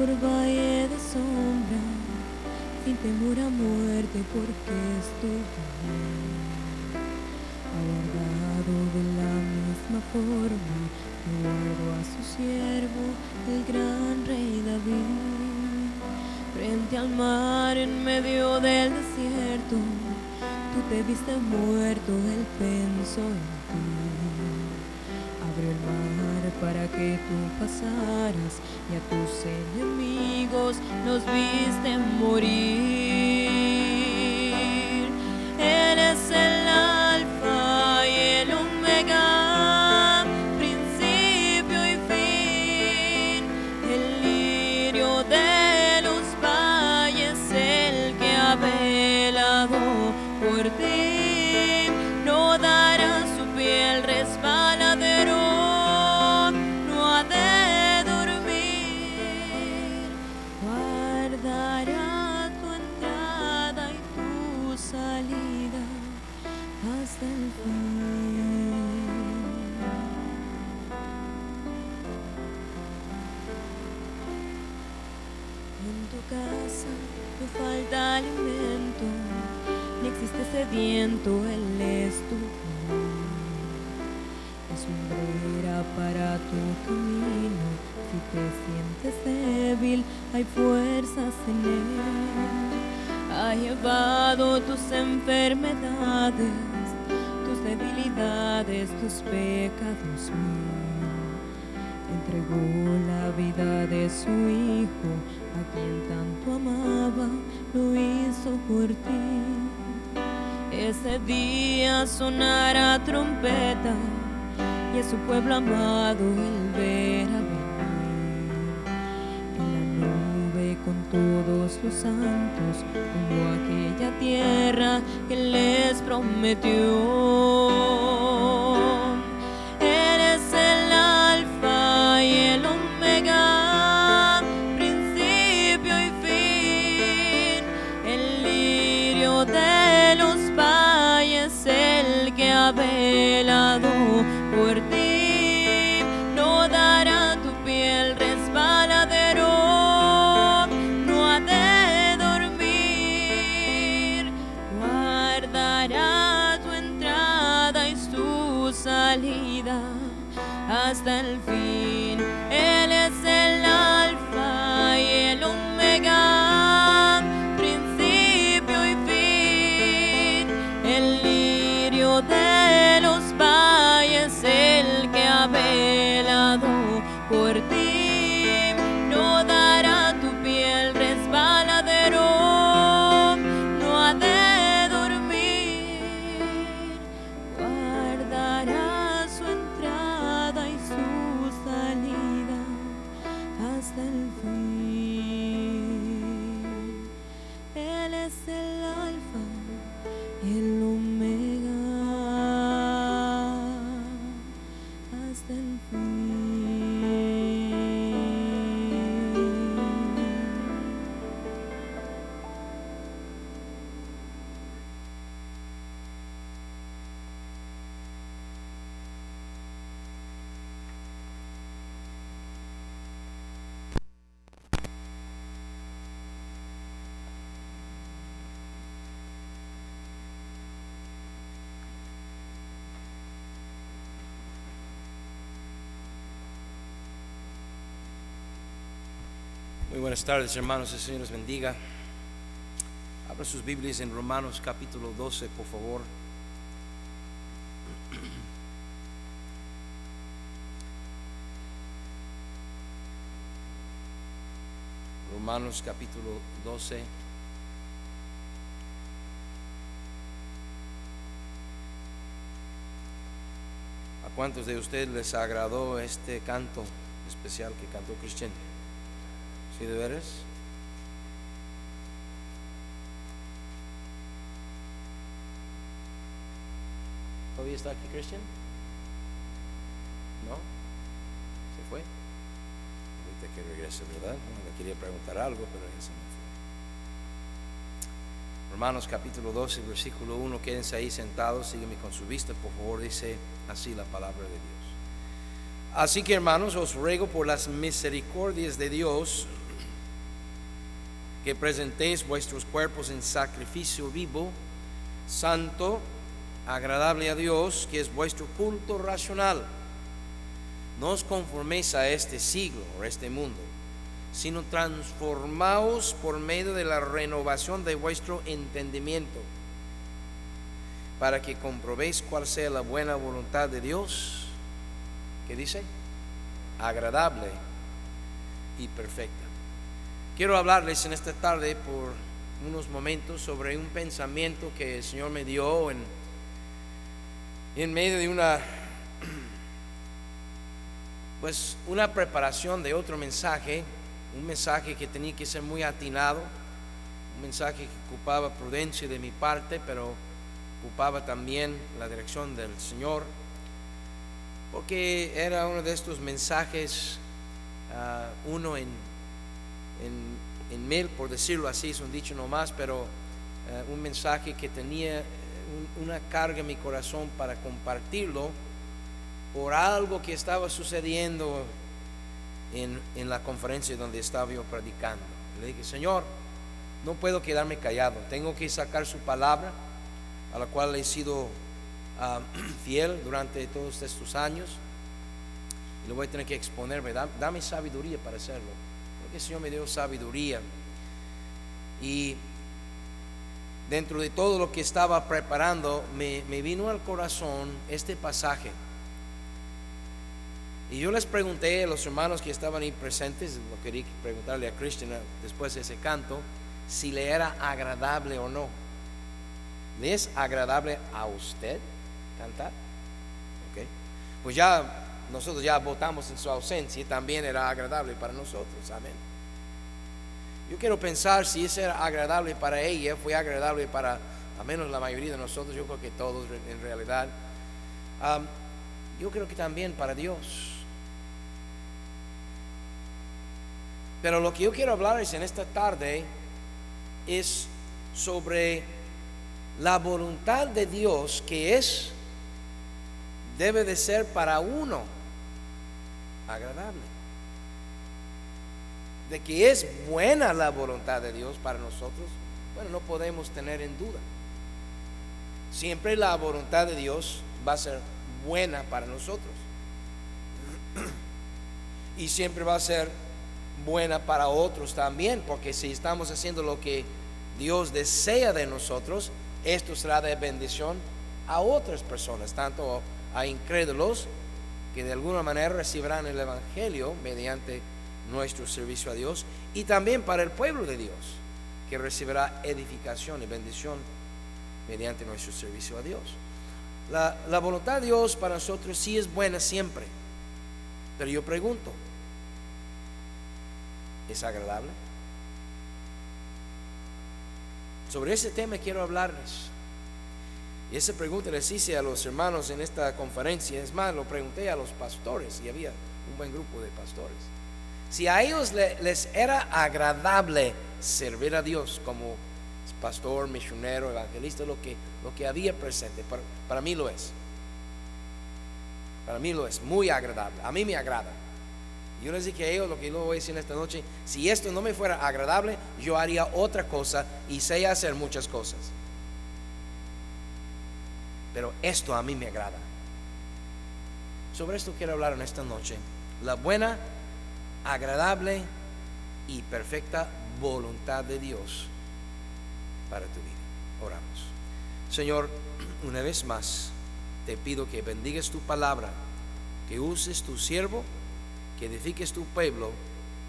por valle de sombra, sin temor a muerte, porque estuve alargado de la misma forma guardo a su siervo, el gran rey David. Frente al mar en medio del desierto, tú te viste muerto, él pensó en para que tú pasaras y a tus enemigos los viste morir. Falta alimento, ni existe sediento, Él es tu. Es umbrera para tu camino, si te sientes débil, hay fuerzas en Él. Ha llevado tus enfermedades, tus debilidades, tus pecados míos entregó la vida de su hijo, a quien tanto amaba, lo hizo por ti. Ese día sonará trompeta y a su pueblo amado él verá venir. En la nube con todos los santos, como aquella tierra que les prometió. Lirio de Muy buenas tardes, hermanos. El Señor los bendiga. Abra sus Biblias en Romanos capítulo 12, por favor. Romanos capítulo 12. ¿A cuántos de ustedes les agradó este canto especial que cantó Christian? ¿Sí de veras? ¿Todavía está aquí Christian? ¿No? fue. Ahorita que regrese, ¿verdad? le quería preguntar algo, pero ya se me fue. Romanos capítulo 12, versículo 1, quédense ahí sentados, sígueme con su vista, por favor, dice así la palabra de Dios. Así que hermanos, os ruego por las misericordias de Dios que presentéis vuestros cuerpos en sacrificio vivo, santo, agradable a Dios, que es vuestro culto racional. No os conforméis a este siglo o este mundo, sino transformaos por medio de la renovación de vuestro entendimiento, para que comprobéis cuál sea la buena voluntad de Dios ¿qué dice? Agradable y perfecta. Quiero hablarles en esta tarde por unos momentos sobre un pensamiento que el Señor me dio en, en medio de una pues una preparación de otro mensaje, un mensaje que tenía que ser muy atinado, un mensaje que ocupaba prudencia de mi parte, pero ocupaba también la dirección del Señor porque era uno de estos mensajes, ah, uno en, en, mil, por decirlo así, es un dicho nomás, pero ah, un mensaje que tenía una carga en mi corazón para compartirlo por algo que estaba sucediendo en, en la conferencia donde estaba yo predicando. Le dije, Señor, no puedo quedarme callado, tengo que sacar su palabra, a la cual he sido fiel durante todos estos años. Y lo voy a tener que exponer, Dame sabiduría para hacerlo, porque el Señor me dio sabiduría y dentro de todo lo que estaba preparando me, vino al corazón este pasaje. Y yo les pregunté a los hermanos que estaban ahí presentes, lo quería preguntarle a Christian después de ese canto, si le era agradable o no. ¿Le es agradable a usted? cantar. ¿Okay? Pues ya nosotros ya votamos en su ausencia también era agradable para nosotros. Amén. Yo quiero pensar si eso era agradable para ella, fue agradable para al menos la mayoría de nosotros, yo creo que todos en realidad. yo creo que también para Dios. Pero lo que yo quiero hablarles en esta tarde es sobre la voluntad de Dios que es debe de ser para uno agradable. De que es buena la voluntad de Dios para nosotros, bueno, no podemos tener en duda. Siempre la voluntad de Dios va a ser buena para nosotros. Y siempre va a ser buena para otros también, porque si estamos haciendo lo que Dios desea de nosotros, esto será de bendición a otras personas, tanto a incrédulos que de alguna manera recibirán el Evangelio mediante nuestro servicio a Dios y también para el pueblo de Dios que recibirá edificación y bendición mediante nuestro servicio a Dios. La, la voluntad de Dios para nosotros sí es buena siempre, pero yo pregunto, ¿es agradable? Sobre ese tema quiero hablarles. Y esa pregunta les hice a los hermanos en esta conferencia. Es más, lo pregunté a los pastores y había un buen grupo de pastores. Si a ellos les era agradable servir a Dios como pastor, misionero, evangelista, lo que, lo que había presente, para, para mí lo es. Para mí lo es muy agradable. A mí me agrada. Yo les dije a ellos lo que yo voy a decir esta noche. Si esto no me fuera agradable, yo haría otra cosa y sé hacer muchas cosas pero esto a mí me agrada. Sobre esto quiero hablar en esta noche. La buena, agradable y perfecta voluntad de Dios para tu vida. Oramos. Señor, una vez más te pido que bendigas tu palabra, que uses tu siervo, que edifiques tu pueblo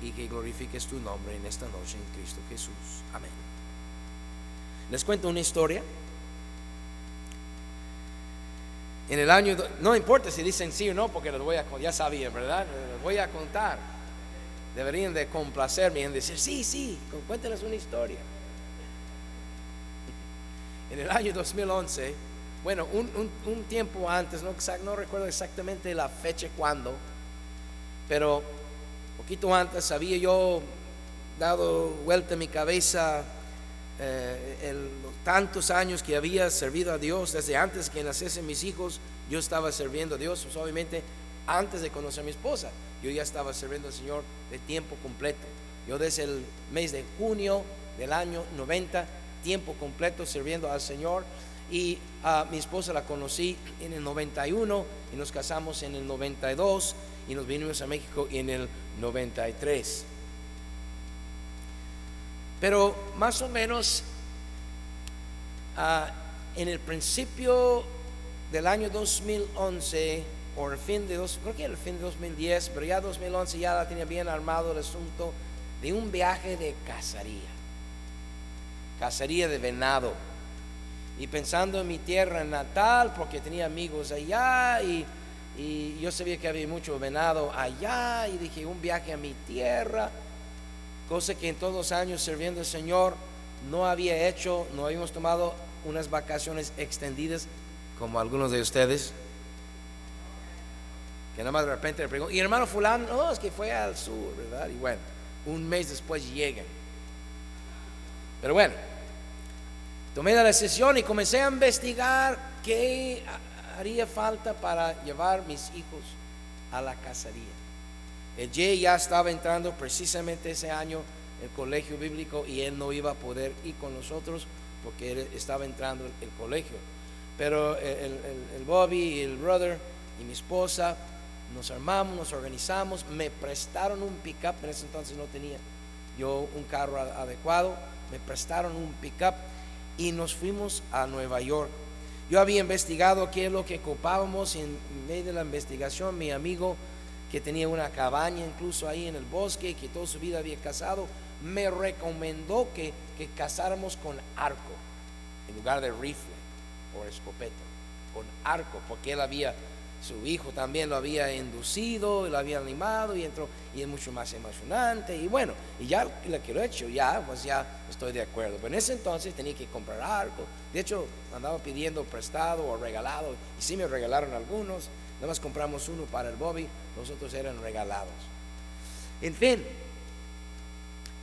y que glorifiques tu nombre en esta noche en Cristo Jesús. Amén. Les cuento una historia En el año, no importa si dicen sí o no, porque los voy a, ya sabían, ¿verdad? Les voy a contar. Deberían de complacerme en decir, sí, sí, cuénteles una historia. En el año 2011, bueno, un, tiempo antes, no, no recuerdo exactamente la fecha cuando, pero poquito antes había yo dado vuelta en mi cabeza eh, tantos años que había servido a Dios, desde antes que naciesen mis hijos, yo estaba sirviendo a Dios, pues, obviamente antes de conocer a mi esposa, yo ya estaba sirviendo al Señor de tiempo completo. Yo desde el mes de junio del año 90, tiempo completo sirviendo al Señor. Y a mi esposa la conocí en el 91 y nos casamos en el 92 y nos vinimos a México en el 93. Pero más o menos ah, en el principio del año 2011, o el fin de dos, creo que el fin de 2010, pero ya 2011 ya la tenía bien armado el asunto de un viaje de cacería, cacería de venado. Y pensando en mi tierra natal, porque tenía amigos allá y, y yo sabía que había mucho venado allá, y dije, un viaje a mi tierra cosa que en todos los años sirviendo al Señor no había hecho, no habíamos tomado unas vacaciones extendidas como algunos de ustedes. Que nada más de repente le pregunto, y hermano fulano, no, es que fue al sur, ¿verdad? Y bueno, un mes después llegan. Pero bueno, tomé la decisión y comencé a investigar qué haría falta para llevar mis hijos a la cacería. El Jay ya estaba entrando precisamente ese año el colegio bíblico y él no iba a poder ir con nosotros porque él estaba entrando el, el colegio. Pero el, el- el Bobby y el brother y mi esposa nos armamos, nos organizamos, me prestaron un pickup, en ese entonces no tenía yo un carro adecuado, me prestaron un pickup y nos fuimos a Nueva York. Yo había investigado qué es lo que ocupábamos y en medio de la investigación mi amigo que tenía una cabaña incluso ahí en el bosque, que toda su vida había cazado, me recomendó que, que cazáramos con arco en lugar de rifle o escopeta, con arco, porque él había, su hijo también lo había inducido, lo había animado y entró, y es mucho más emocionante, y bueno, y ya lo que lo he hecho, ya, pues ya estoy de acuerdo, pero en ese entonces tenía que comprar arco, de hecho andaba pidiendo prestado o regalado, y sí me regalaron algunos, nada más compramos uno para el Bobby, los otros eran regalados. En fin,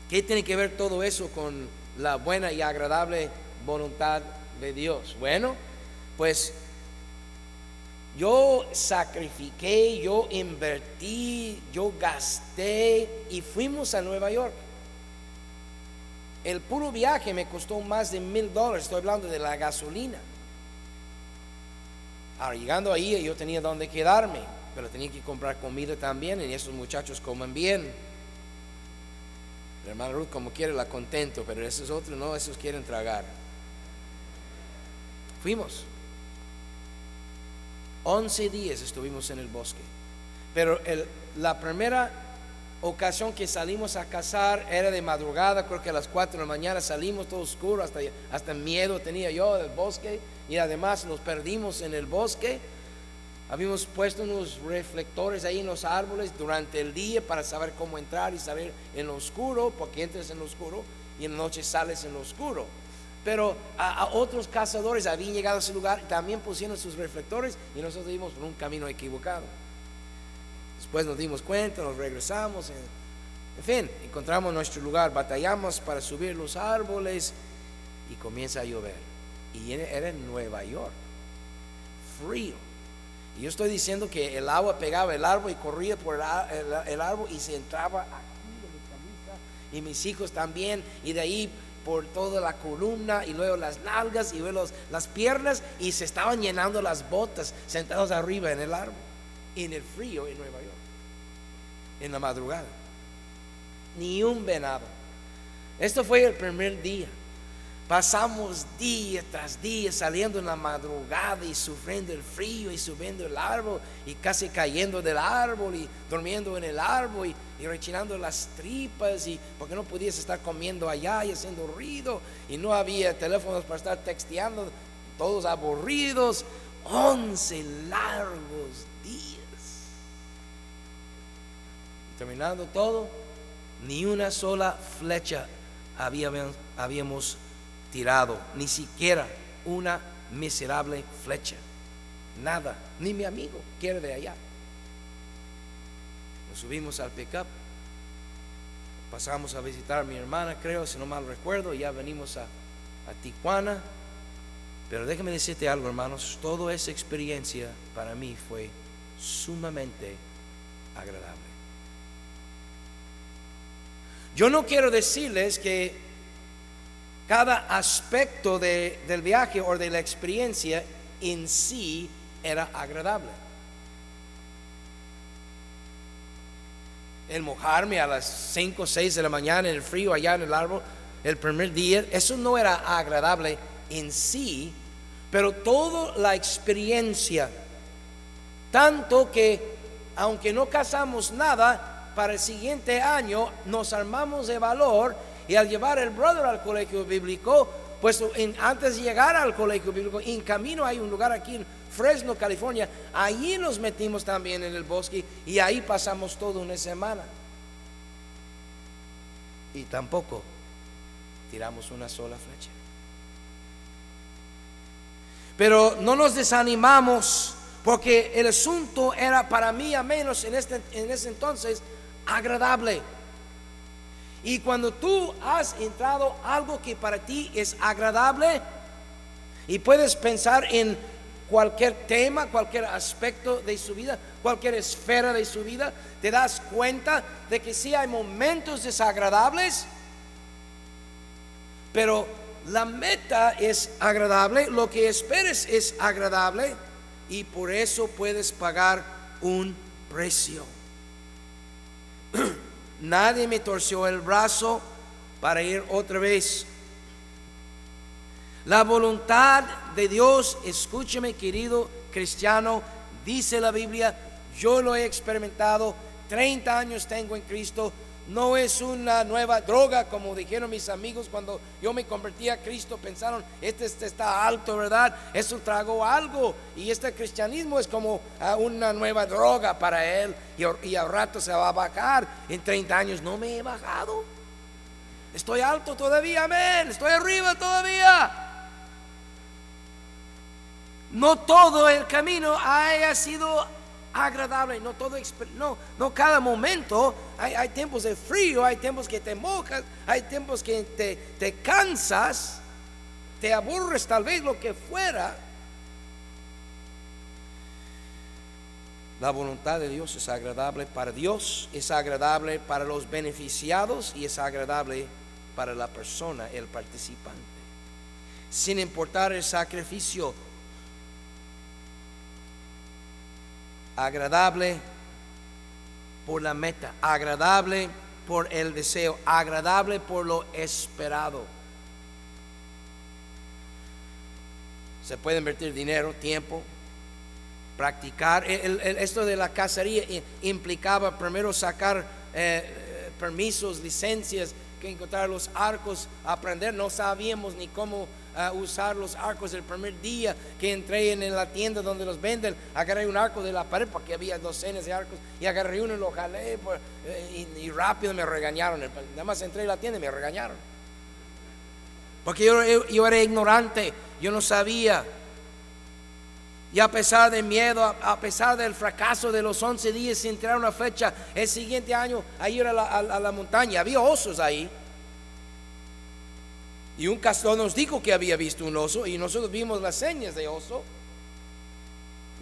¿qué tiene que ver todo eso con la buena y agradable voluntad de Dios? Bueno, pues yo sacrifiqué, yo invertí, yo gasté y fuimos a Nueva York. El puro viaje me costó más de mil dólares, estoy hablando de la gasolina. Ahora, llegando ahí yo tenía donde quedarme, pero tenía que comprar comida también y esos muchachos comen bien. La hermana Ruth como quiere la contento, pero esos otros no, esos quieren tragar. Fuimos. 11 días estuvimos en el bosque. Pero la primera ocasión que salimos a cazar era de madrugada, creo que a las 4 de la mañana salimos todo oscuro, hasta, hasta miedo tenía yo del bosque y además nos perdimos en el bosque. Habíamos puesto unos reflectores ahí en los árboles durante el día para saber cómo entrar y salir en lo oscuro, porque entras en lo oscuro y en la noche sales en lo oscuro. Pero a, otros cazadores habían llegado a ese lugar y también pusieron sus reflectores y nosotros íbamos por un camino equivocado. Después nos dimos cuenta, nos regresamos. En, en fin, encontramos nuestro lugar, batallamos para subir los árboles y comienza a llover. Y era en Nueva York, frío. Y yo estoy diciendo que el agua pegaba el árbol y corría por el, el- árbol y se entraba aquí de mi camisa y mis hijos también. Y de ahí por toda la columna y luego las nalgas y luego las piernas y se estaban llenando las botas sentados arriba en el árbol, en el frío en Nueva York, en la madrugada. Ni un venado. Esto fue el primer día. Pasamos día tras día saliendo en la madrugada y sufriendo el frío y subiendo el árbol y casi cayendo del árbol y durmiendo en el árbol y, y rechinando las tripas y porque no podías estar comiendo allá y haciendo ruido y no había teléfonos para estar texteando, todos aburridos, once largos días. Terminando todo, ni una sola flecha habíamos tirado, ni siquiera una miserable flecha. Nada, ni mi amigo que era de allá. Nos subimos al pickup, pasamos a visitar a mi hermana, creo, si no mal recuerdo, ya venimos a, a Tijuana. Pero déjame decirte algo, hermanos, toda esa experiencia para mí fue sumamente agradable. Yo no quiero decirles que cada aspecto de- del viaje o de la experiencia en sí era agradable. El mojarme a las 5 o 6 de la mañana en el frío allá en el árbol el primer día, eso no era agradable en sí, pero toda la experiencia, tanto que aunque no casamos nada, para el siguiente año nos armamos de valor y al llevar el brother al colegio bíblico, pues antes de llegar al colegio bíblico, en camino hay un lugar aquí en Fresno, California, allí nos metimos también en el bosque y ahí pasamos toda una semana. Y tampoco tiramos una sola flecha. Pero no nos desanimamos porque el asunto era para mí, a menos en, este, en ese entonces, agradable. Y cuando tú has entrado algo que para ti es agradable y puedes pensar en cualquier tema, cualquier aspecto de su vida, cualquier esfera de su vida, te das cuenta de que sí hay momentos desagradables, pero la meta es agradable, lo que esperes es agradable y por eso puedes pagar un precio. Nadie me torció el brazo para ir otra vez. La voluntad de Dios, escúcheme querido cristiano, dice la Biblia, yo lo he experimentado, 30 años tengo en Cristo, no es una nueva droga como dijeron mis amigos cuando yo me convertí a Cristo, pensaron, este, este está alto, ¿verdad? Eso tragó algo y este cristianismo es como ah, una nueva droga para él y, y al rato se va a bajar, en 30 años no me he bajado. Estoy alto todavía, amén. Estoy arriba todavía. No todo el camino haya sido agradable, no todo, no, no cada momento. Hay, hay tiempos de frío, hay tiempos que te mojas, hay tiempos que te, te cansas, te aburres tal vez lo que fuera. La voluntad de Dios es agradable para Dios, es agradable para los beneficiados y es agradable para la persona, el participante. Sin importar el sacrificio, agradable por la meta, agradable por el deseo, agradable por lo esperado. Se puede invertir dinero, tiempo, practicar. Esto de la cacería implicaba primero sacar eh, permisos, licencias, que encontrar los arcos, aprender. No sabíamos ni cómo ah, usar los arcos el primer día que entré en, la tienda donde los venden. Agarré un arco de la pared porque había docenas de arcos y agarré uno y lo jalé por- eh, y, rápido me regañaron. Nada más entré en la tienda y me regañaron. Porque yo, yo- era ignorante, yo no sabía. Y a pesar del miedo, a, a pesar del fracaso de los 11 días sin tirar una flecha, el siguiente año a ir a la, a- a la montaña, había osos ahí. Y un castor nos dijo que había visto un oso y nosotros vimos las señas de oso.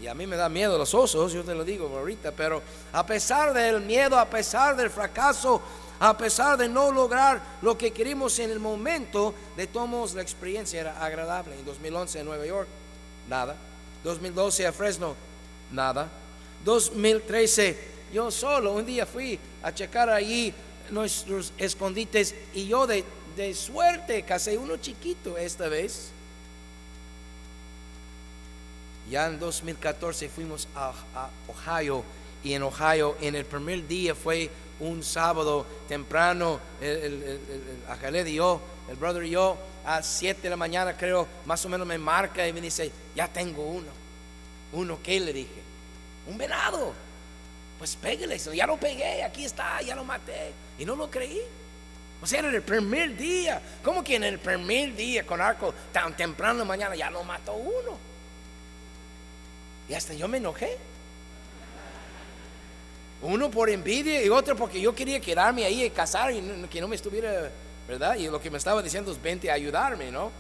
Y a mí me da miedo los osos, yo te lo digo ahorita, pero a pesar del miedo, a pesar del fracaso, a pesar de no lograr lo que queríamos en el momento, de todos la experiencia era agradable. En 2011 en Nueva York, nada. 2012 a Fresno, nada. 2013, yo solo un día fui a checar allí nuestros escondites y yo de, de suerte casé uno chiquito esta vez. Ya en 2014 fuimos a, Ohio y en Ohio en el primer día fue un sábado temprano, el, el, el, el- y yo, brother y yo, a 7 de la mañana creo, más o menos me marca y me dice, ya tengo uno. Uno, ¿qué le dije? Un venado. Pues pégale, ya lo pegué, aquí está, ya lo maté. Y no lo creí. O sea, era el primer día. ¿Cómo que en el primer día con arco tan temprano en mañana ya lo mató uno? Y hasta yo me enojé. Uno por envidia y otro porque yo quería quedarme ahí y casar y que no me estuviera, ¿verdad? Y lo que me estaba diciendo es vente a ayudarme, ¿no?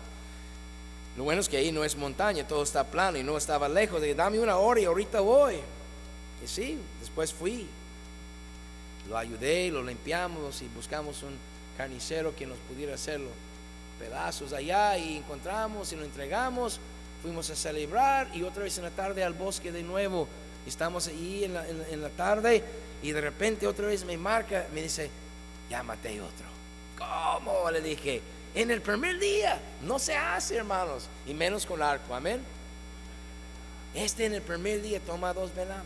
Lo bueno es que ahí no es montaña, todo está plano y no estaba lejos. De dame una hora y ahorita voy. Y sí, después fui. Lo ayudé, lo limpiamos y buscamos un carnicero que nos pudiera hacer los pedazos allá y encontramos y lo entregamos. Fuimos a celebrar y otra vez en la tarde al bosque de nuevo. Estamos ahí en la, en la- tarde y de repente otra vez me marca, me dice, ya maté otro. ¿Cómo? Le dije, en el primer día no se hace, hermanos, y menos con arco, amén. Este en el primer día toma dos venados.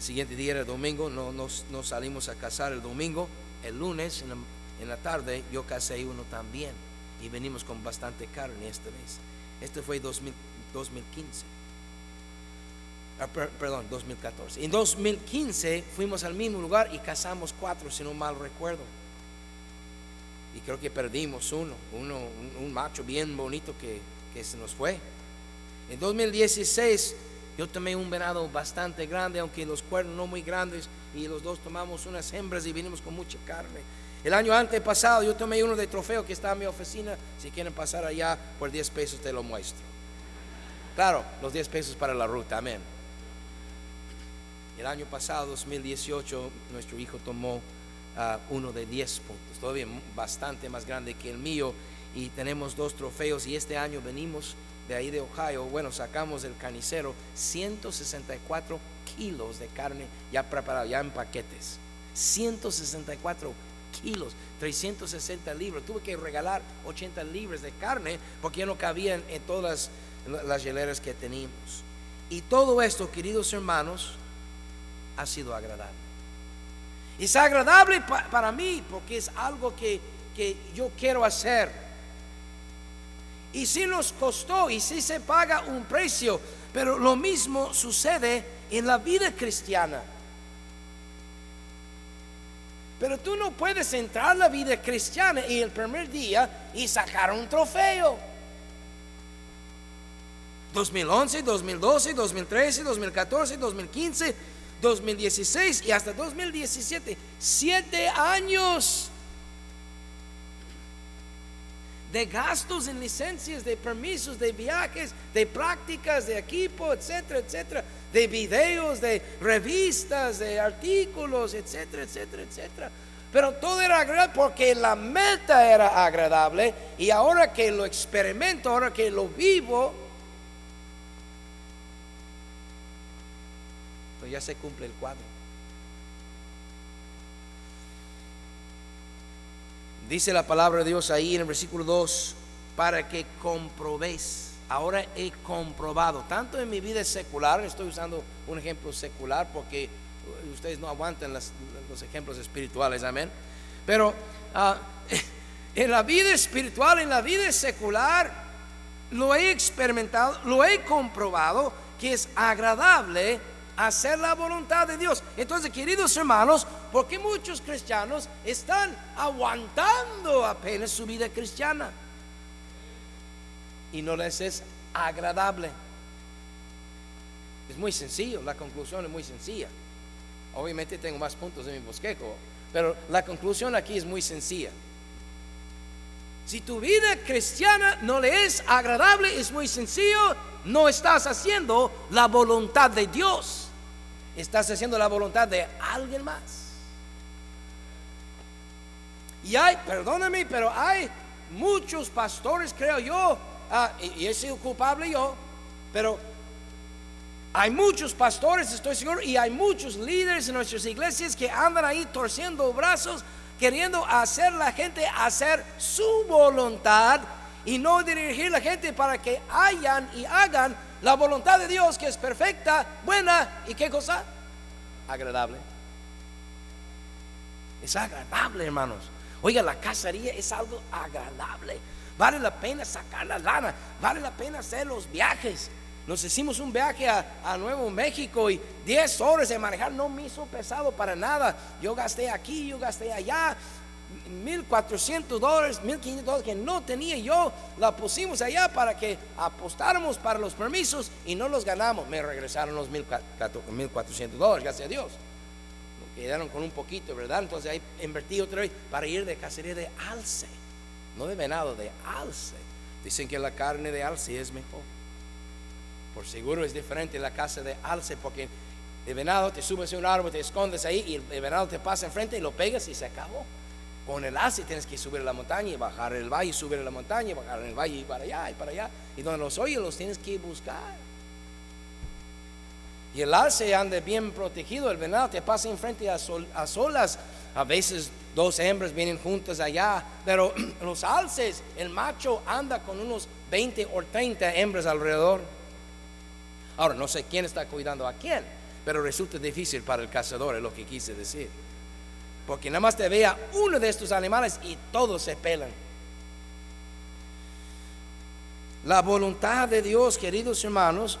El siguiente día era domingo, no, nos, nos salimos a cazar el domingo. El lunes en la, tarde yo casé uno también y venimos con bastante carne esta vez. Este fue 2000 2015. Ah, per- perdón, 2014. En 2015 fuimos al mismo lugar y cazamos cuatro, si no mal recuerdo. Y creo que perdimos uno, uno un, un macho bien bonito que, que se nos fue. En 2016 yo tomé un venado bastante grande, aunque los cuernos no muy grandes, y los dos tomamos unas hembras y vinimos con mucha carne. El año antepasado yo tomé uno de trofeo que está en mi oficina. Si quieren pasar allá por 10 pesos te lo muestro. Claro, los 10 pesos para la ruta, amén. El año pasado, 2018, nuestro hijo tomó ah, uno de 10 puntos, todavía bastante más grande que el mío, y tenemos dos trofeos. Y este año venimos de ahí de Ohio, bueno, sacamos del carnicero 164 kilos de carne ya preparado, ya en paquetes. 164 kilos, 360 libras. Tuve que regalar 80 libras de carne porque no cabían en todas las, las hieleras que teníamos. Y todo esto, queridos hermanos, ha sido agradable. Es agradable pa- para mí porque es algo que, que yo quiero hacer. Y si nos costó y si se paga un precio, pero lo mismo sucede en la vida cristiana. Pero tú no puedes entrar a la vida cristiana y el primer día y sacar un trofeo. 2011, 2012, 2013, 2014, 2015, 2016 y hasta 2017. Siete años de gastos en licencias, de permisos, de viajes, de prácticas, de equipo, etcétera, etcétera, de videos, de revistas, de artículos, etcétera, etcétera, etcétera. Pero todo era agradable porque la meta era agradable y ahora que lo experimento, ahora que lo vivo, pues ya se cumple el cuadro. Dice la palabra de Dios ahí en el versículo 2, para que comprobéis. Ahora he comprobado, tanto en mi vida secular, estoy usando un ejemplo secular porque ustedes no aguantan los ejemplos espirituales, amén. Pero ah, en la vida espiritual, en la vida secular, lo he experimentado, lo he comprobado que es agradable hacer la voluntad de Dios. Entonces, queridos hermanos, ¿por qué muchos cristianos están aguantando apenas su vida cristiana? Y no les es agradable. Es muy sencillo, la conclusión es muy sencilla. Obviamente tengo más puntos en mi bosquejo, pero la conclusión aquí es muy sencilla. Si tu vida cristiana no le es agradable, es muy sencillo, no estás haciendo la voluntad de Dios. Estás haciendo la voluntad de alguien más. Y hay, perdóname, pero hay muchos pastores, creo yo, ah, y, he sido culpable yo, pero hay muchos pastores, estoy seguro, y hay muchos líderes en nuestras iglesias que andan ahí torciendo brazos, queriendo hacer la gente hacer su voluntad y no dirigir la gente para que hayan y hagan la voluntad de Dios que es perfecta, buena y qué cosa? Agradable. Es agradable, hermanos. Oiga, la cacería es algo agradable. Vale la pena sacar la lana, vale la pena hacer los viajes. Nos hicimos un viaje a, Nuevo México y 10 horas de manejar no me hizo pesado para nada. Yo gasté aquí, yo gasté allá. 1.400 dólares, 1.500 dólares que no tenía yo, la pusimos allá para que apostáramos para los permisos y no los ganamos. Me regresaron los 1.400 dólares, gracias a Dios. Quedaron con un poquito, ¿verdad? Entonces ahí invertí otra vez para ir de cacería de alce, no de venado, de alce. Dicen que la carne de alce es mejor. Por seguro es diferente la casa de alce porque el venado te subes a un árbol, te escondes ahí y el venado te pasa enfrente y lo pegas y se acabó. Con el alce tienes que subir a la montaña y bajar el valle, subir a la montaña y bajar el valle y para allá y para allá. Y donde los oyes los tienes que buscar. Y el alce anda bien protegido, el venado te pasa enfrente a, a solas. A veces dos hembras vienen juntas allá, pero los alces, el macho anda con unos 20 o 30 hembras alrededor. Ahora, no sé quién está cuidando a quién, pero resulta difícil para el cazador, es lo que quise decir. Porque nada más te vea uno de estos animales y todos se pelan. La voluntad de Dios, queridos hermanos,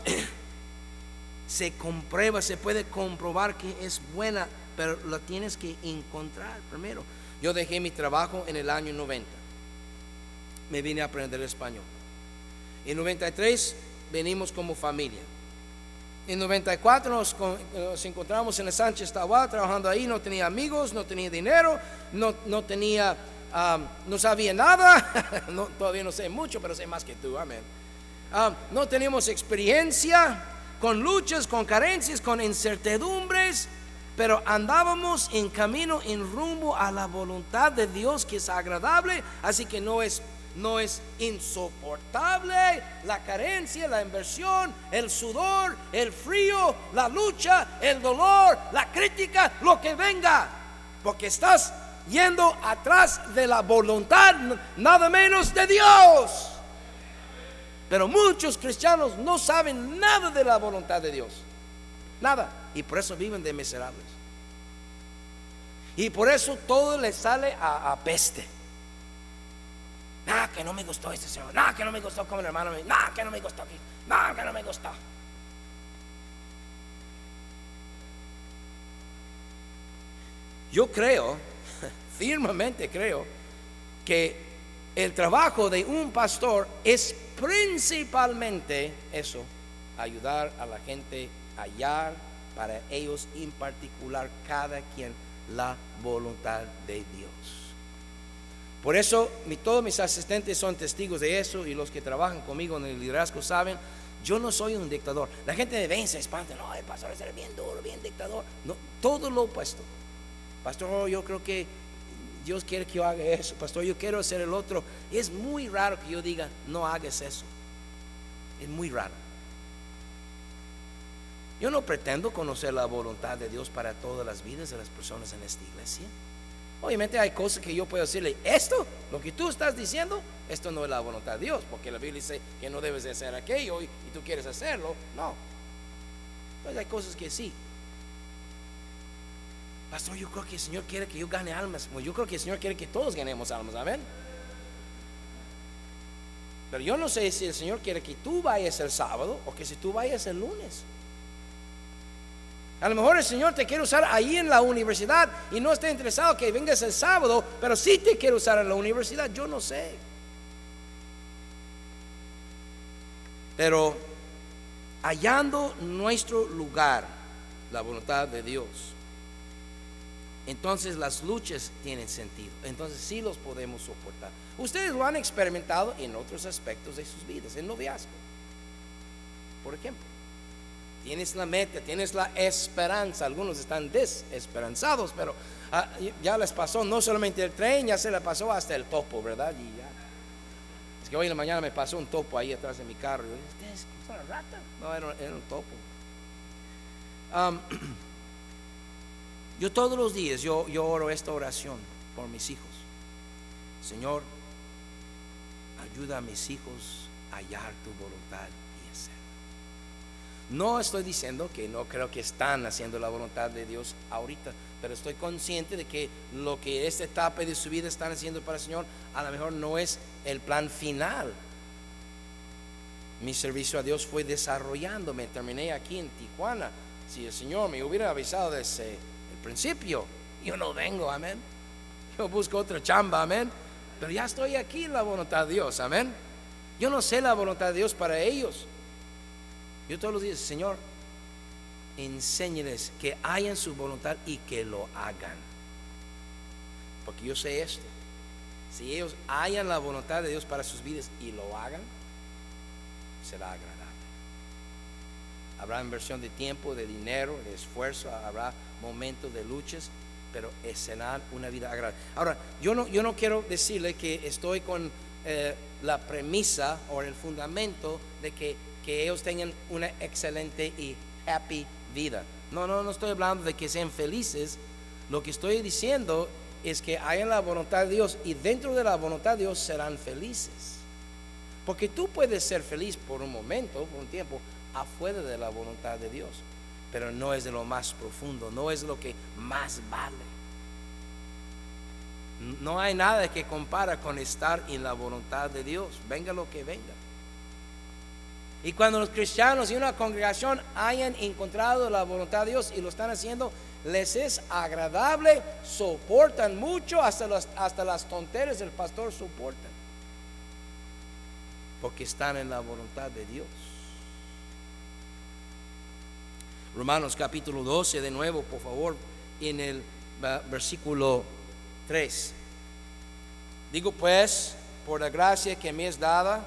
se comprueba, se puede comprobar que es buena, pero la tienes que encontrar primero. Yo dejé mi trabajo en el año 90. Me vine a aprender español. En 93 venimos como familia. En 94 nos, nos, encontramos en el Sánchez Tahuá trabajando ahí, no tenía amigos, no tenía dinero, no, no tenía, no sabía nada, todavía no sé mucho, pero sé más que tú, amén. no teníamos experiencia con luchas, con carencias, con incertidumbres, pero andábamos en camino, en rumbo a la voluntad de Dios que es agradable, así que no es no es insoportable la carencia, la inversión, el sudor, el frío, la lucha, el dolor, la crítica, lo que venga, porque estás yendo atrás de la voluntad nada menos de Dios. Pero muchos cristianos no saben nada de la voluntad de Dios. Nada. Y por eso viven de miserables. Y por eso todo les sale a, a peste. Nada que no me gustó este señor. Nada que no me gustó como el hermano. Nada que no me gustó aquí. Nada que no me gustó. Yo creo, firmemente creo, que el trabajo de un pastor es principalmente eso, ayudar a la gente a hallar para ellos en particular cada quien la voluntad de Dios. Por eso todos mis asistentes son testigos de eso y los que trabajan conmigo en el liderazgo saben, yo no soy un dictador. La gente me ve se espanta, no, el pastor es bien duro, bien dictador. No, todo lo opuesto. Pastor, yo creo que Dios quiere que yo haga eso. Pastor, yo quiero hacer el otro. Es muy raro que yo diga, no hagas eso. Es muy raro. Yo no pretendo conocer la voluntad de Dios para todas las vidas de las personas en esta iglesia. Obviamente hay cosas que yo puedo decirle, esto, lo que tú estás diciendo, esto no es la voluntad de Dios, porque la Biblia dice que no debes de hacer aquello y, tú quieres hacerlo. No. Pues hay cosas que sí. Pastor, yo creo que el Señor quiere que yo gane almas. Pues yo creo que el Señor quiere que todos ganemos almas. Amén. Pero yo no sé si el Señor quiere que tú vayas el sábado o que si tú vayas el lunes. A lo mejor el Señor te quiere usar ahí en la universidad y no está interesado que vengas el sábado, pero sí te quiere usar en la universidad, yo no sé. Pero hallando nuestro lugar, la voluntad de Dios, entonces las luchas tienen sentido. Entonces sí los podemos soportar. Ustedes lo han experimentado en otros aspectos de sus vidas, en noviazgo, por ejemplo. Tienes la meta, tienes la esperanza. Algunos están desesperanzados, pero ah, ya les pasó no solamente el tren, ya se le pasó hasta el topo, ¿verdad? Y ya. Es que hoy en la mañana me pasó un topo ahí atrás de mi carro. ¿Es una rata? No, era, un topo. yo todos los días, yo oro esta oración por mis hijos. Señor, ayuda a mis hijos a hallar tu voluntad no estoy diciendo que no creo que están haciendo la voluntad de Dios ahorita, pero estoy consciente de que lo que esta etapa de su vida están haciendo para el Señor a lo mejor no es el plan final. Mi servicio a Dios fue desarrollándome, terminé aquí en Tijuana. Si el Señor me hubiera avisado desde el principio, yo no vengo, amén. yo busco otra chamba, amén. Pero ya estoy aquí en la voluntad de Dios, amén. Yo no sé la voluntad de Dios para ellos. Yo todos los días, Señor, enséñeles que hayan su voluntad y que lo hagan. Porque yo sé esto. Si ellos hayan la voluntad de Dios para sus vidas y lo hagan, será agradable. Habrá inversión de tiempo, de dinero, de esfuerzo, habrá momentos de luchas, pero será una vida agradable. Ahora, yo no, yo no quiero decirle que estoy con eh, la premisa o el fundamento de que, que ellos tengan una excelente y happy vida. No, no, no estoy hablando de que sean felices. Lo que estoy diciendo es que hayan la voluntad de Dios y dentro de la voluntad de Dios serán felices. Porque tú puedes ser feliz por un momento, por un tiempo, afuera de la voluntad de Dios, pero no es de lo más profundo, no es lo que más vale. No hay nada que compara con estar en la voluntad de Dios, venga lo que venga. Y cuando los cristianos y una congregación hayan encontrado la voluntad de Dios y lo están haciendo, les es agradable, soportan mucho, hasta las, hasta las tonteras del pastor soportan. Porque están en la voluntad de Dios. Romanos capítulo 12, de nuevo, por favor, en el versículo 3. Digo pues, por la gracia que me es dada,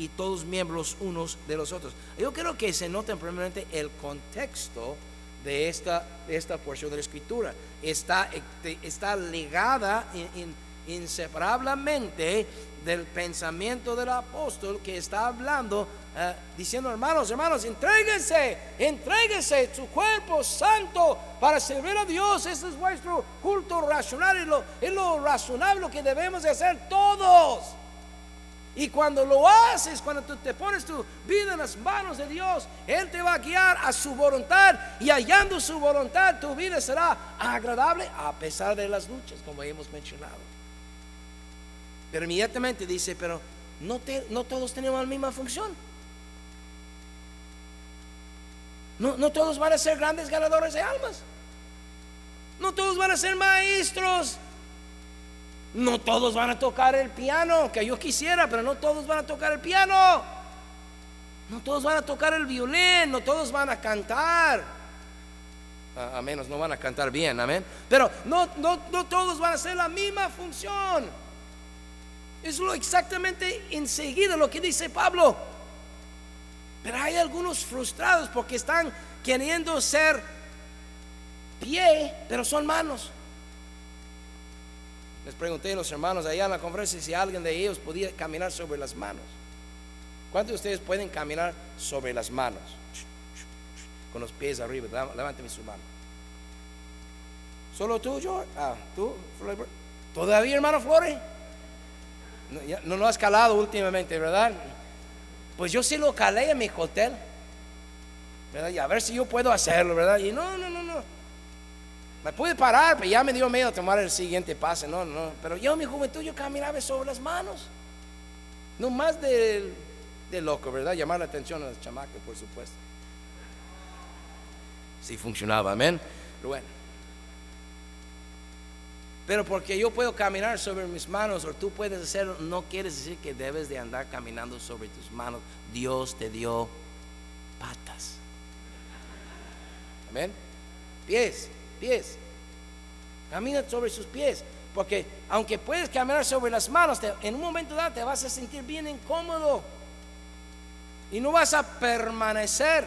y todos miembros unos de los otros. Yo creo que se nota primeramente el contexto de esta, de esta porción de la escritura. Está, este, está ligada inseparablemente del pensamiento del apóstol que está hablando, eh, diciendo hermanos, hermanos, entréguense, entréguense su cuerpo santo para servir a Dios. Ese es vuestro culto racional y lo, es lo razonable que debemos de hacer todos. Y cuando lo haces, cuando tú te pones tu vida en las manos de Dios, Él te va a guiar a su voluntad y hallando su voluntad, tu vida será agradable a pesar de las luchas, como hemos mencionado. Pero inmediatamente dice, pero no, te, no todos tenemos la misma función. No, no todos van a ser grandes ganadores de almas. No todos van a ser maestros no todos van a tocar el piano, que yo quisiera, pero no todos van a tocar el piano. No todos van a tocar el violín, no todos van a cantar. A, menos no van a cantar bien, amén. Pero no, no, no todos van a hacer la misma función. Es lo exactamente enseguida lo que dice Pablo. Pero hay algunos frustrados porque están queriendo ser pie, pero son manos. Les pregunté a los hermanos allá en la conferencia si alguien de ellos podía caminar sobre las manos. ¿Cuántos de ustedes pueden caminar sobre las manos? Con los pies arriba. Levánteme su mano. ¿Solo tú, George? Ah, ¿tú? ¿Todavía, hermano Flores? No, lo has calado últimamente, ¿verdad? Pues yo sí lo calé en mi hotel. ¿verdad? Y a ver si yo puedo hacerlo, ¿verdad? Y no, no, no, no. Me pude parar, pero ya me dio miedo tomar el siguiente pase. No, no. Pero yo en mi juventud yo caminaba sobre las manos. No más de, de loco, ¿verdad? Llamar la atención a los chamacos, por supuesto. Sí funcionaba, amén. Pero bueno. Pero porque yo puedo caminar sobre mis manos o tú puedes hacerlo, no quieres decir que debes de andar caminando sobre tus manos. Dios te dio patas. Amén. Pies pies. Camina sobre sus pies. Porque aunque puedes caminar sobre las manos, en un momento dado te vas a sentir bien incómodo. Y no vas a permanecer.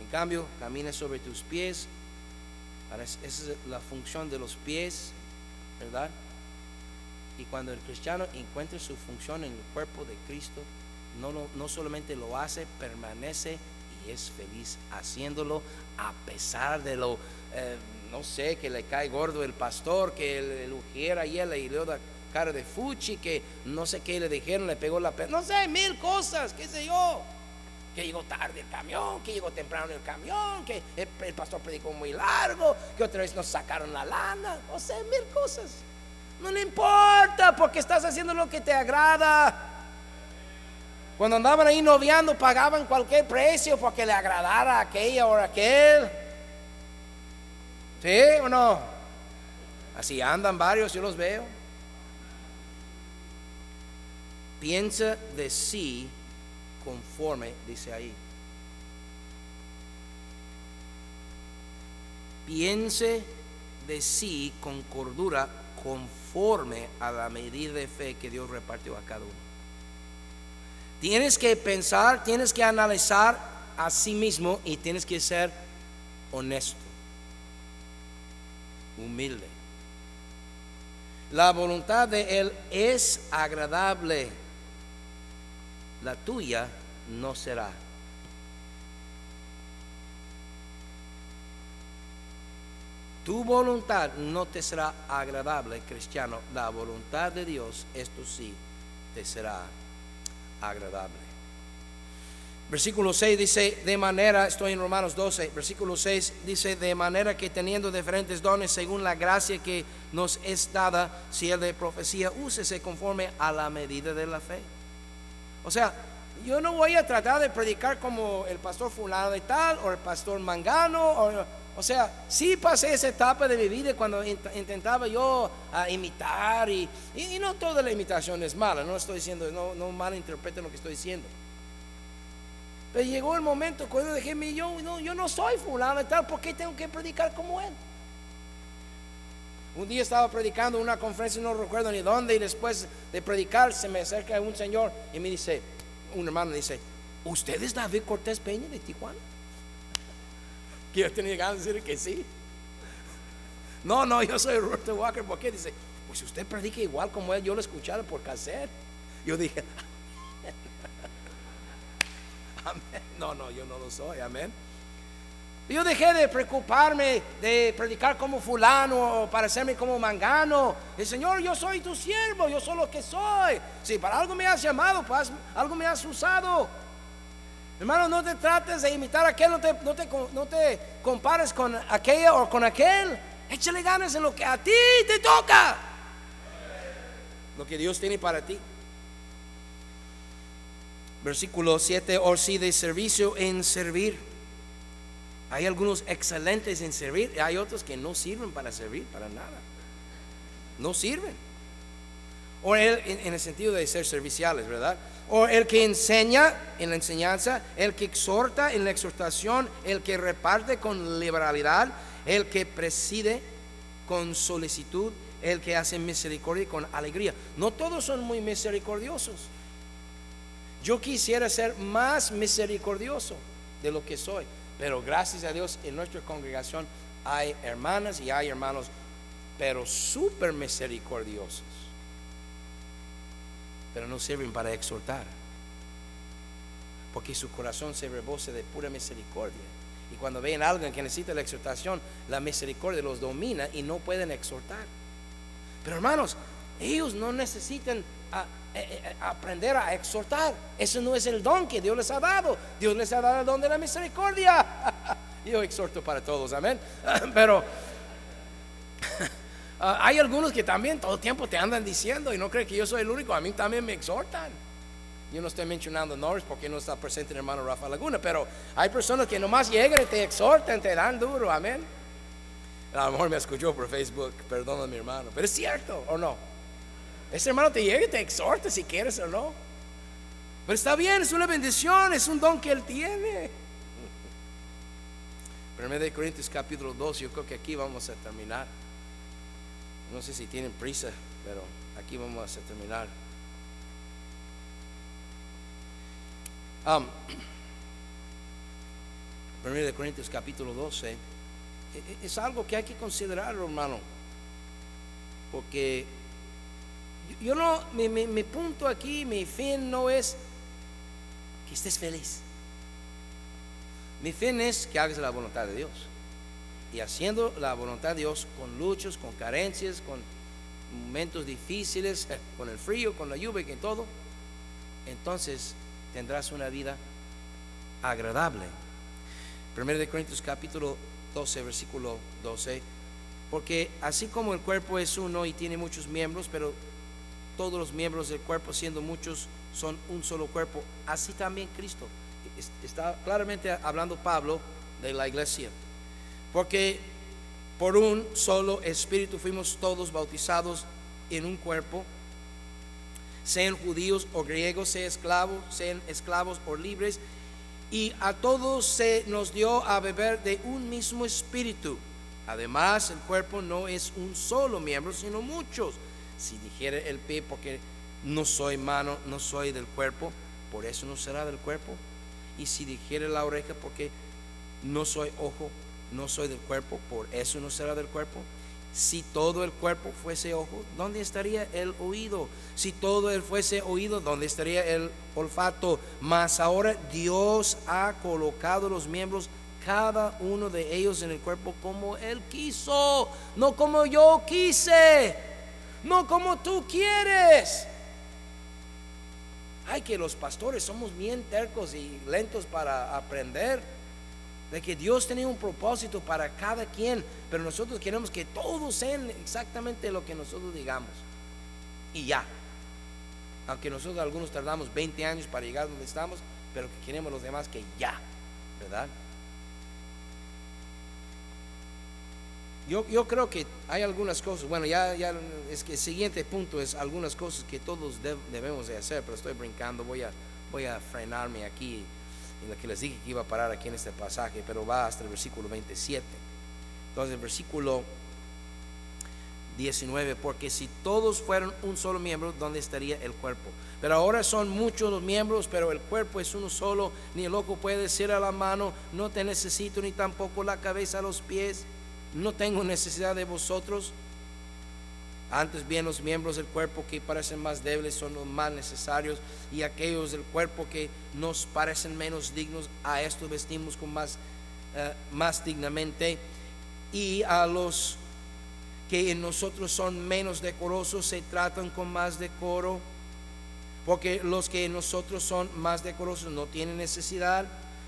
En cambio, camina sobre tus pies. Esa es la función de los pies, ¿verdad? Y cuando el cristiano encuentra su función en el cuerpo de Cristo, no, no, no solamente lo hace, permanece y es feliz haciéndolo a pesar de lo, eh, no sé, que le cae gordo el pastor, que ujiera y le da cara de fuchi, que no sé qué le dijeron, le pegó la pena, no sé, mil cosas, qué sé yo. Que llegó tarde el camión, que llegó temprano el camión, que el, el pastor predicó muy largo, que otra vez nos sacaron la lana, no sé, mil cosas. No le importa porque estás haciendo lo que te agrada. Cuando andaban ahí noviando pagaban cualquier precio porque le agradara a aquella o aquel. ¿Sí o no? Así andan varios, yo los veo. Piensa de sí conforme, dice ahí. Piense de sí con cordura conforme a la medida de fe que Dios repartió a cada uno. Tienes que pensar, tienes que analizar a sí mismo y tienes que ser honesto, humilde. La voluntad de Él es agradable, la tuya no será. Tu voluntad no te será agradable, cristiano. La voluntad de Dios, esto sí, te será agradable. Versículo 6 dice, de manera, estoy en Romanos 12, versículo 6 dice, de manera que teniendo diferentes dones según la gracia que nos es dada, si el de profecía, úsese conforme a la medida de la fe. O sea, yo no voy a tratar de predicar como el pastor fulano de tal o el pastor mangano o o sea, sí pasé esa etapa de mi vida cuando intentaba yo ah, imitar y, y, no toda la imitación es mala, no estoy diciendo, no, no malinterpreten lo que estoy diciendo. Pero llegó el momento cuando dije, yo no, yo no soy fulano y tal, ¿por qué tengo que predicar como él? Un día estaba predicando una conferencia, no recuerdo ni dónde, y después de predicar se me acerca un señor y me dice, un hermano dice, ¿usted es David Cortés Peña de Tijuana? Que yo tenía ganas de decir que sí. No, no, yo soy Roberto Walker. ¿Por qué? Dice, pues usted predica igual como él. Yo lo escuchaba por cassette. Yo dije, amén. No, no, yo no lo soy. Amén. Yo dejé de preocuparme de predicar como fulano o parecerme como mangano. El Señor, yo soy tu siervo, yo soy lo que soy. Si para algo me has llamado, pues algo me has usado. Hermano, no te trates de imitar a aquel, no te, no te, no te compares con aquella o con aquel. Échale ganas en lo que a ti te toca. Lo que Dios tiene para ti. Versículo 7, o si de servicio en servir. Hay algunos excelentes en servir y hay otros que no sirven para servir, para nada. No sirven. O en el sentido de ser serviciales, ¿verdad? O el que enseña en la enseñanza, el que exhorta en la exhortación, el que reparte con liberalidad, el que preside con solicitud, el que hace misericordia con alegría. No todos son muy misericordiosos. Yo quisiera ser más misericordioso de lo que soy, pero gracias a Dios en nuestra congregación hay hermanas y hay hermanos, pero súper misericordiosos pero no sirven para exhortar. Porque su corazón se rebose de pura misericordia. Y cuando ven a alguien que necesita la exhortación, la misericordia los domina y no pueden exhortar. Pero hermanos, ellos no necesitan ah, eh, eh, aprender a exhortar. Eso no es el don que Dios les ha dado. Dios les ha dado el don de la misericordia. Yo exhorto para todos, amén. Pero Ah, hay algunos que también todo el tiempo te andan diciendo y no creen que yo soy el único, a mí también me exhortan. Yo no estoy mencionando Norris porque no está presente el hermano Rafa Laguna, pero hay personas que nomás llegan y te exhortan, te dan duro, amén. A lo mejor me escuchó por Facebook, perdona mi hermano, pero es cierto o no. Ese hermano te llega y te exhorta si quieres o no. Pero está bien, es una bendición, es un don que él tiene. 1 de Corintios capítulo 2, yo creo que aquí vamos a terminar. No sé si tienen prisa, pero aquí vamos a terminar. Um, 1 de Corintios capítulo 12 e, e, es algo que hay que considerar, hermano, porque yo no, mi, mi punto aquí, mi fin no es que estés feliz. Mi fin es que hagas la voluntad de Dios. Y haciendo la voluntad de Dios con luchos, con carencias, con momentos difíciles, con el frío, con la lluvia, con todo, entonces tendrás una vida agradable. 1 de Corintios capítulo 12, versículo 12. Porque así como el cuerpo es uno y tiene muchos miembros, pero todos los miembros del cuerpo, siendo muchos, son un solo cuerpo, así también Cristo. Está claramente hablando Pablo de la iglesia. Porque por un solo espíritu fuimos todos bautizados en un cuerpo, sean judíos o griegos, sean esclavos, sean esclavos o libres, y a todos se nos dio a beber de un mismo espíritu. Además, el cuerpo no es un solo miembro, sino muchos. Si dijera el pie, porque no soy mano, no soy del cuerpo, por eso no será del cuerpo. Y si dijera la oreja, porque no soy ojo, no soy del cuerpo, por eso no será del cuerpo. Si todo el cuerpo fuese ojo, ¿dónde estaría el oído? Si todo el fuese oído, ¿dónde estaría el olfato? Mas ahora Dios ha colocado los miembros, cada uno de ellos en el cuerpo como Él quiso, no como yo quise, no como tú quieres. Ay, que los pastores somos bien tercos y lentos para aprender de que Dios tenía un propósito para cada quien, pero nosotros queremos que todos sean exactamente lo que nosotros digamos. Y ya. Aunque nosotros algunos tardamos 20 años para llegar donde estamos, pero que queremos los demás que ya, ¿verdad? Yo, yo creo que hay algunas cosas, bueno, ya, ya es que el siguiente punto es algunas cosas que todos debemos de hacer, pero estoy brincando, voy a, voy a frenarme aquí en la que les dije que iba a parar aquí en este pasaje, pero va hasta el versículo 27. Entonces, el versículo 19, porque si todos fueran un solo miembro, ¿dónde estaría el cuerpo? Pero ahora son muchos los miembros, pero el cuerpo es uno solo, ni el ojo puede decir a la mano, no te necesito, ni tampoco la cabeza a los pies, no tengo necesidad de vosotros antes bien los miembros del cuerpo que parecen más débiles son los más necesarios y aquellos del cuerpo que nos parecen menos dignos, a estos vestimos con más, eh, más dignamente. Y a los que en nosotros son menos decorosos se tratan con más decoro, porque los que en nosotros son más decorosos no tienen necesidad,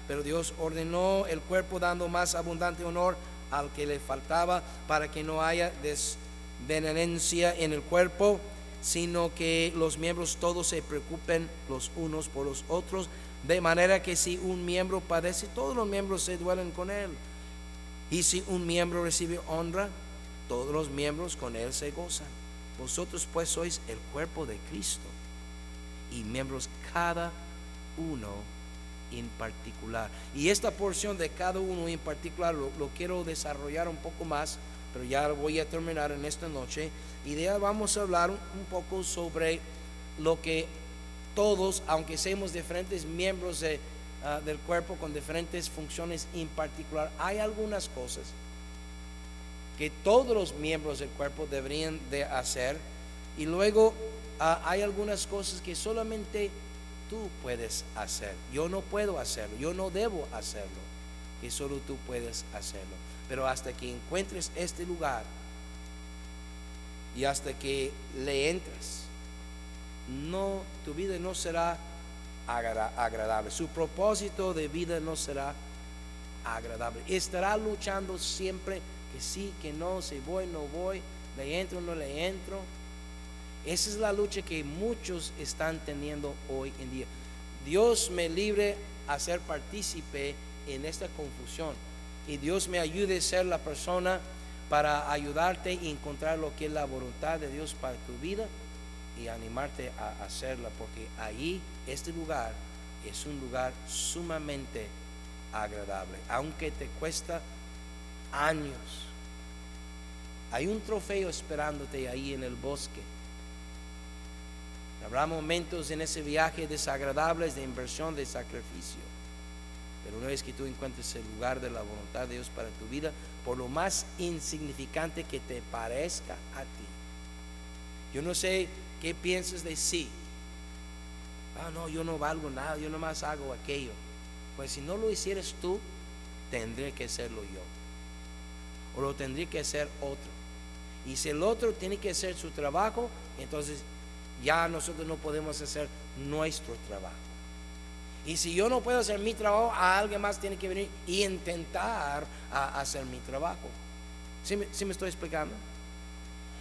pero Dios ordenó el cuerpo dando más abundante honor al que le faltaba para que no haya des benevolencia en el cuerpo, sino que los miembros todos se preocupen los unos por los otros, de manera que si un miembro padece, todos los miembros se duelen con él. Y si un miembro recibe honra, todos los miembros con él se gozan. Vosotros pues sois el cuerpo de Cristo y miembros cada uno en particular. Y esta porción de cada uno en particular lo quiero desarrollar un poco más pero ya voy a terminar en esta noche. Y vamos a hablar un poco sobre lo que todos, aunque seamos diferentes miembros ah, del cuerpo con diferentes funciones en particular, hay algunas cosas que todos los miembros del cuerpo deberían de hacer. Y luego ah, hay algunas cosas que solamente tú puedes hacer. Yo no puedo hacerlo, yo no debo hacerlo, que solo tú puedes hacerlo. Pero hasta que encuentres este lugar y hasta que le entres, no, tu vida no será agradable. Su propósito de vida no será agradable. Estará luchando siempre que sí, que no, si voy, no voy, le entro, no le entro. Esa es la lucha que muchos están teniendo hoy en día. Dios me libre a ser partícipe en esta confusión y Dios me ayude a ser la persona para ayudarte y encontrar lo que es la voluntad de Dios para tu vida y animarte a hacerla, porque ahí, este lugar, es un lugar sumamente agradable, aunque te cuesta años. Hay un trofeo esperándote ahí en el bosque. Habrá momentos en ese viaje desagradables de inversión, de sacrificio. Pero una vez que tú encuentres el lugar de la voluntad de Dios para tu vida, por lo más insignificante que te parezca a ti. Yo no sé qué piensas de sí. Ah, no, yo no valgo nada, yo nomás hago aquello. Pues si no lo hicieras tú, tendré que hacerlo yo. O lo tendré que hacer otro. Y si el otro tiene que hacer su trabajo, entonces ya nosotros no podemos hacer nuestro trabajo. Y si yo no puedo hacer mi trabajo, alguien más tiene que venir y intentar hacer mi trabajo. ¿Sí me, ¿Sí me estoy explicando?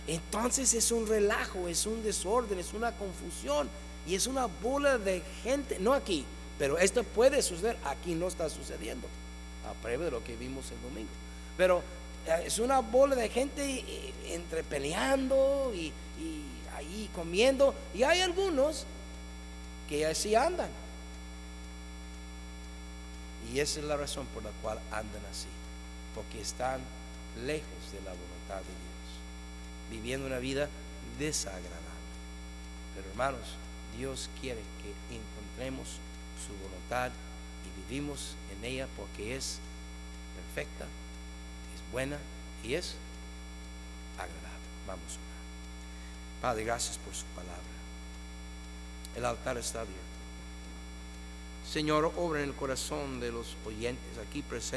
Entonces es un relajo, es un desorden, es una confusión y es una bola de gente, no aquí, pero esto puede suceder, aquí no está sucediendo, a prueba de lo que vimos el domingo. Pero eh, es una bola de gente eh, entre peleando y, ahí comiendo, y hay algunos que así andan. Y esa es la razón por la cual andan así, porque están lejos de la voluntad de Dios, viviendo una vida desagradable. Pero hermanos, Dios quiere que encontremos su voluntad y vivimos en ella porque es perfecta, es buena y es agradable. Vamos a orar. Padre, gracias por su palabra. El altar está abierto. Señor, obra en el corazón de los oyentes aquí presentes.